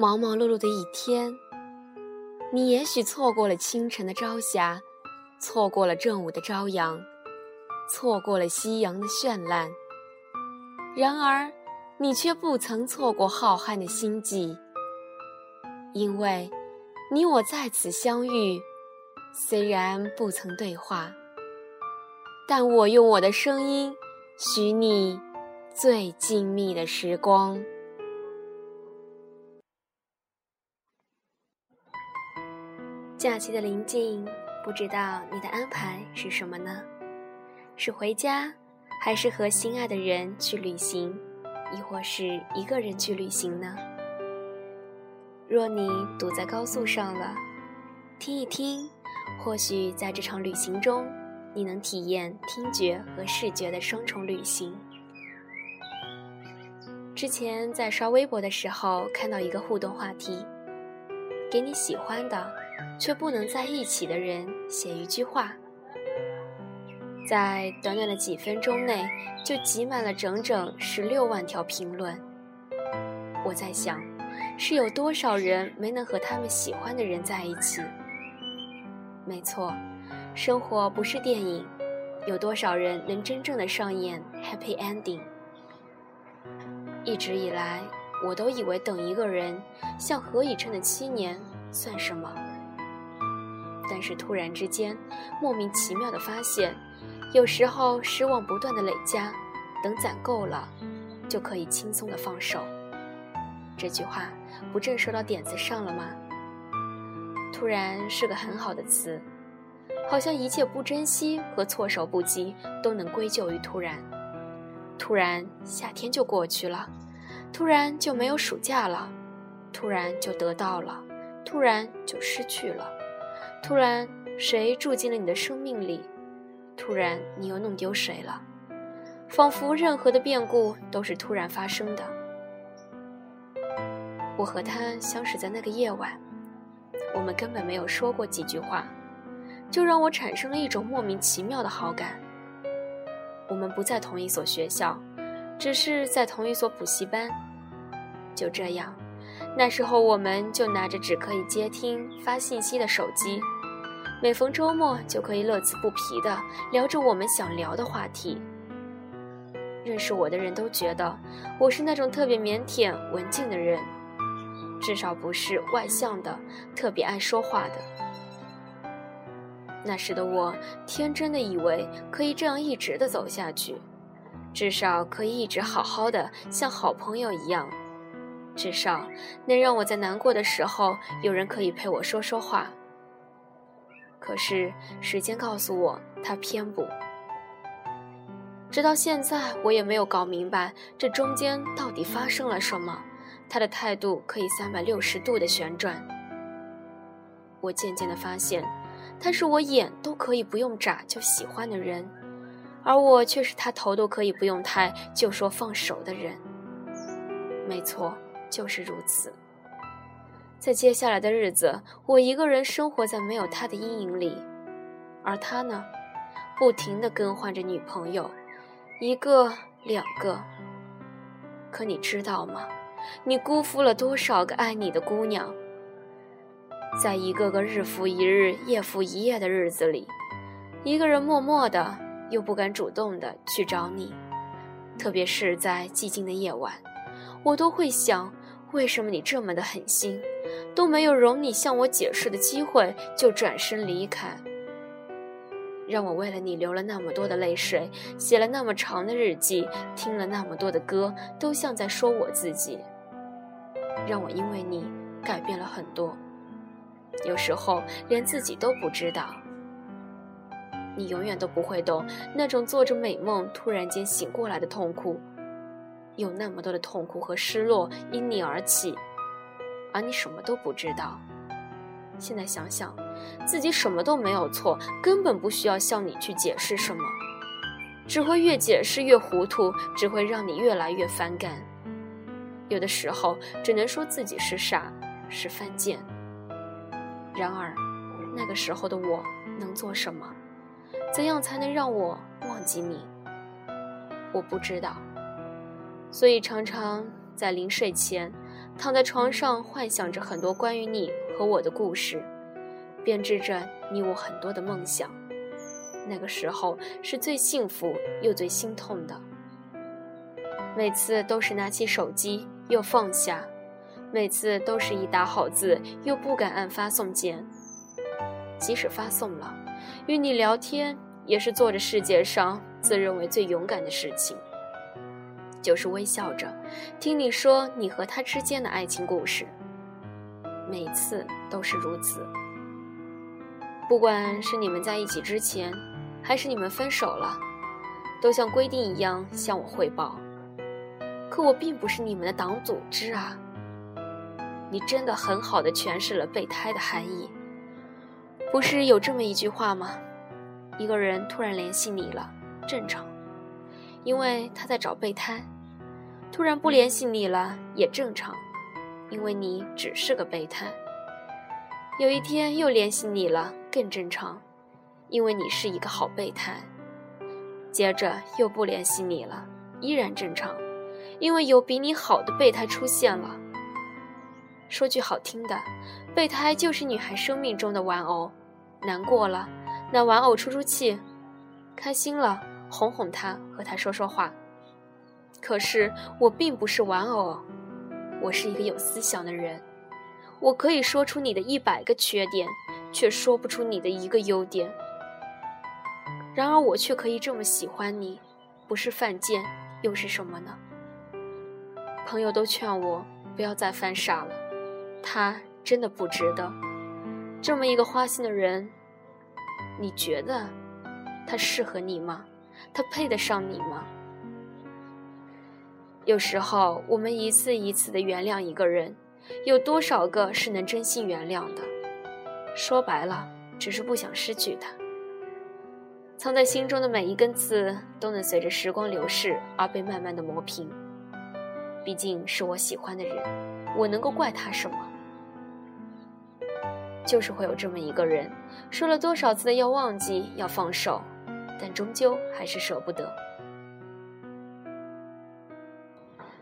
忙忙碌碌的一天，你也许错过了清晨的朝霞，错过了正午的朝阳，错过了夕阳的绚烂。然而，你却不曾错过浩瀚的星际，因为，你我在此相遇，虽然不曾对话，但我用我的声音，许你最静谧的时光。假期的临近，不知道你的安排是什么呢？是回家，还是和心爱的人去旅行，亦或是一个人去旅行呢？若你堵在高速上了，听一听，或许在这场旅行中，你能体验听觉和视觉的双重旅行。之前在刷微博的时候，看到一个互动话题，给你喜欢的。却不能在一起的人写一句话，在短短的几分钟内就挤满了整整十六万条评论。我在想，是有多少人没能和他们喜欢的人在一起？没错，生活不是电影，有多少人能真正的上演 happy ending？一直以来，我都以为等一个人像何以琛的七年算什么？但是突然之间，莫名其妙的发现，有时候失望不断的累加，等攒够了，就可以轻松的放手。这句话不正说到点子上了吗？突然是个很好的词，好像一切不珍惜和措手不及都能归咎于突然。突然夏天就过去了，突然就没有暑假了，突然就得到了，突然就失去了。突然，谁住进了你的生命里？突然，你又弄丢谁了？仿佛任何的变故都是突然发生的。我和他相识在那个夜晚，我们根本没有说过几句话，就让我产生了一种莫名其妙的好感。我们不在同一所学校，只是在同一所补习班。就这样。那时候，我们就拿着只可以接听、发信息的手机，每逢周末就可以乐此不疲地聊着我们想聊的话题。认识我的人都觉得我是那种特别腼腆、文静的人，至少不是外向的、特别爱说话的。那时的我，天真的以为可以这样一直的走下去，至少可以一直好好的，像好朋友一样。至少能让我在难过的时候有人可以陪我说说话。可是时间告诉我，他偏不。直到现在，我也没有搞明白这中间到底发生了什么。他的态度可以三百六十度的旋转。我渐渐的发现，他是我眼都可以不用眨就喜欢的人，而我却是他头都可以不用抬就说放手的人。没错。就是如此，在接下来的日子，我一个人生活在没有他的阴影里，而他呢，不停的更换着女朋友，一个两个。可你知道吗？你辜负了多少个爱你的姑娘？在一个个日复一日、夜复一夜的日子里，一个人默默的，又不敢主动的去找你，特别是在寂静的夜晚。我都会想，为什么你这么的狠心，都没有容你向我解释的机会，就转身离开，让我为了你流了那么多的泪水，写了那么长的日记，听了那么多的歌，都像在说我自己，让我因为你改变了很多，有时候连自己都不知道。你永远都不会懂那种做着美梦突然间醒过来的痛苦。有那么多的痛苦和失落因你而起，而你什么都不知道。现在想想，自己什么都没有错，根本不需要向你去解释什么，只会越解释越糊涂，只会让你越来越反感。有的时候，只能说自己是傻，是犯贱。然而，那个时候的我能做什么？怎样才能让我忘记你？我不知道。所以常常在临睡前，躺在床上幻想着很多关于你和我的故事，编织着你我很多的梦想。那个时候是最幸福又最心痛的。每次都是拿起手机又放下，每次都是一打好字又不敢按发送键。即使发送了，与你聊天也是做着世界上自认为最勇敢的事情，就是微笑着听你说你和他之间的爱情故事。每次都是如此，不管是你们在一起之前。还是你们分手了，都像规定一样向我汇报。可我并不是你们的党组织啊！你真的很好的诠释了备胎的含义。不是有这么一句话吗？一个人突然联系你了，正常，因为他在找备胎；突然不联系你了，也正常，因为你只是个备胎。有一天又联系你了，更正常。因为你是一个好备胎，接着又不联系你了，依然正常，因为有比你好的备胎出现了。说句好听的，备胎就是女孩生命中的玩偶，难过了，拿玩偶出出气；开心了，哄哄他，和他说说话。可是我并不是玩偶，我是一个有思想的人，我可以说出你的一百个缺点，却说不出你的一个优点。然而我却可以这么喜欢你，不是犯贱又是什么呢？朋友都劝我不要再犯傻了，他真的不值得。这么一个花心的人，你觉得他适合你吗？他配得上你吗？有时候我们一次一次的原谅一个人，有多少个是能真心原谅的？说白了，只是不想失去他。藏在心中的每一根刺，都能随着时光流逝而被慢慢的磨平。毕竟是我喜欢的人，我能够怪他什么？就是会有这么一个人，说了多少次的要忘记、要放手，但终究还是舍不得。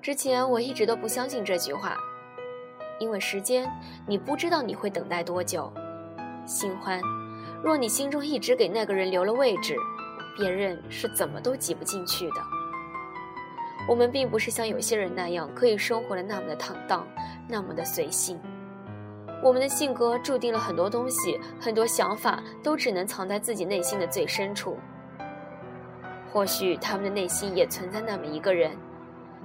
之前我一直都不相信这句话，因为时间，你不知道你会等待多久，新欢。若你心中一直给那个人留了位置，别人是怎么都挤不进去的。我们并不是像有些人那样可以生活的那么的坦荡，那么的随性。我们的性格注定了很多东西，很多想法都只能藏在自己内心的最深处。或许他们的内心也存在那么一个人，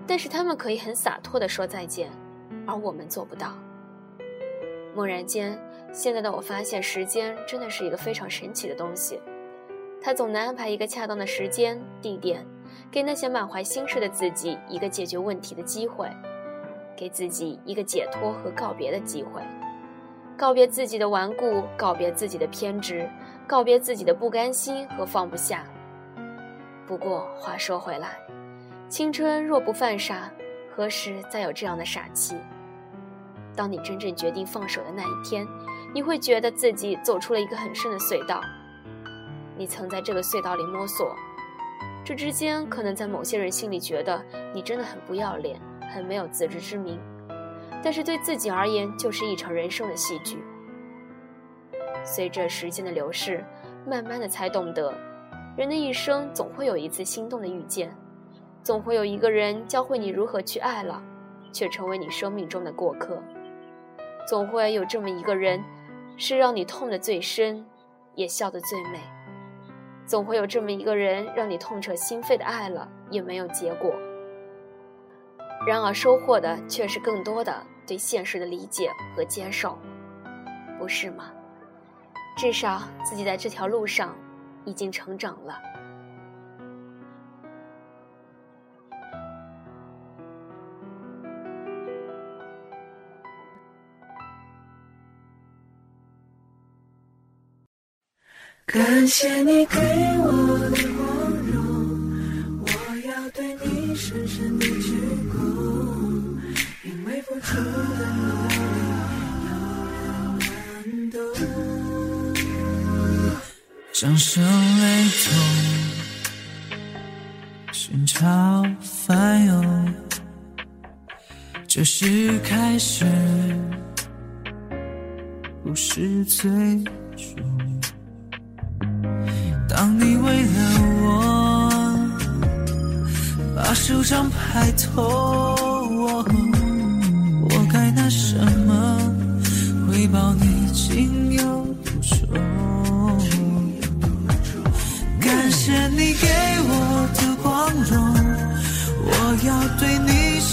但是他们可以很洒脱地说再见，而我们做不到。蓦然间。现在的我发现，时间真的是一个非常神奇的东西。它总能安排一个恰当的时间、地点，给那些满怀心事的自己一个解决问题的机会，给自己一个解脱和告别的机会，告别自己的顽固，告别自己的偏执，告别自己的不甘心和放不下。不过话说回来，青春若不犯傻，何时再有这样的傻气？当你真正决定放手的那一天。你会觉得自己走出了一个很深的隧道，你曾在这个隧道里摸索，这之间可能在某些人心里觉得你真的很不要脸，很没有自知之明，但是对自己而言就是一场人生的戏剧。随着时间的流逝，慢慢的才懂得，人的一生总会有一次心动的遇见，总会有一个人教会你如何去爱了，却成为你生命中的过客，总会有这么一个人。是让你痛的最深，也笑得最美。总会有这么一个人，让你痛彻心扉的爱了，也没有结果。然而收获的却是更多的对现实的理解和接受，不是吗？至少自己在这条路上已经成长了。感谢你给我的光荣，我要对你深深的鞠躬，掌声雷动，心潮翻涌，这是开始，不是最初。当你为了我把手掌拍痛，我该拿什么回报你情有独钟？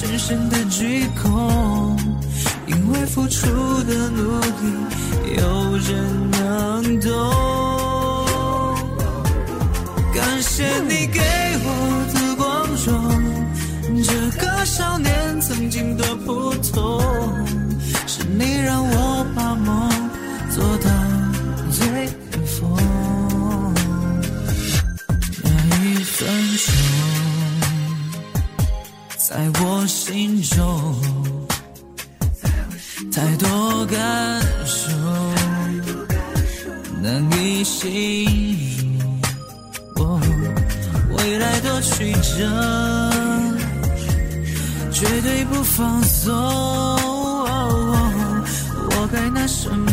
深深的鞠躬，因为付出的努力，有人能懂。感谢你给我的光荣，这个少年曾经的普通，是你让我把梦在我心中，太多感受难以形容。未来多曲折，绝对不放松。我该拿什么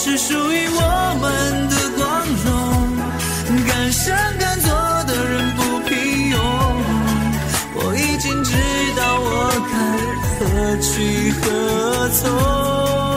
是属于我们的光荣。敢想敢做的人不平庸，我已经知道我该何去何从。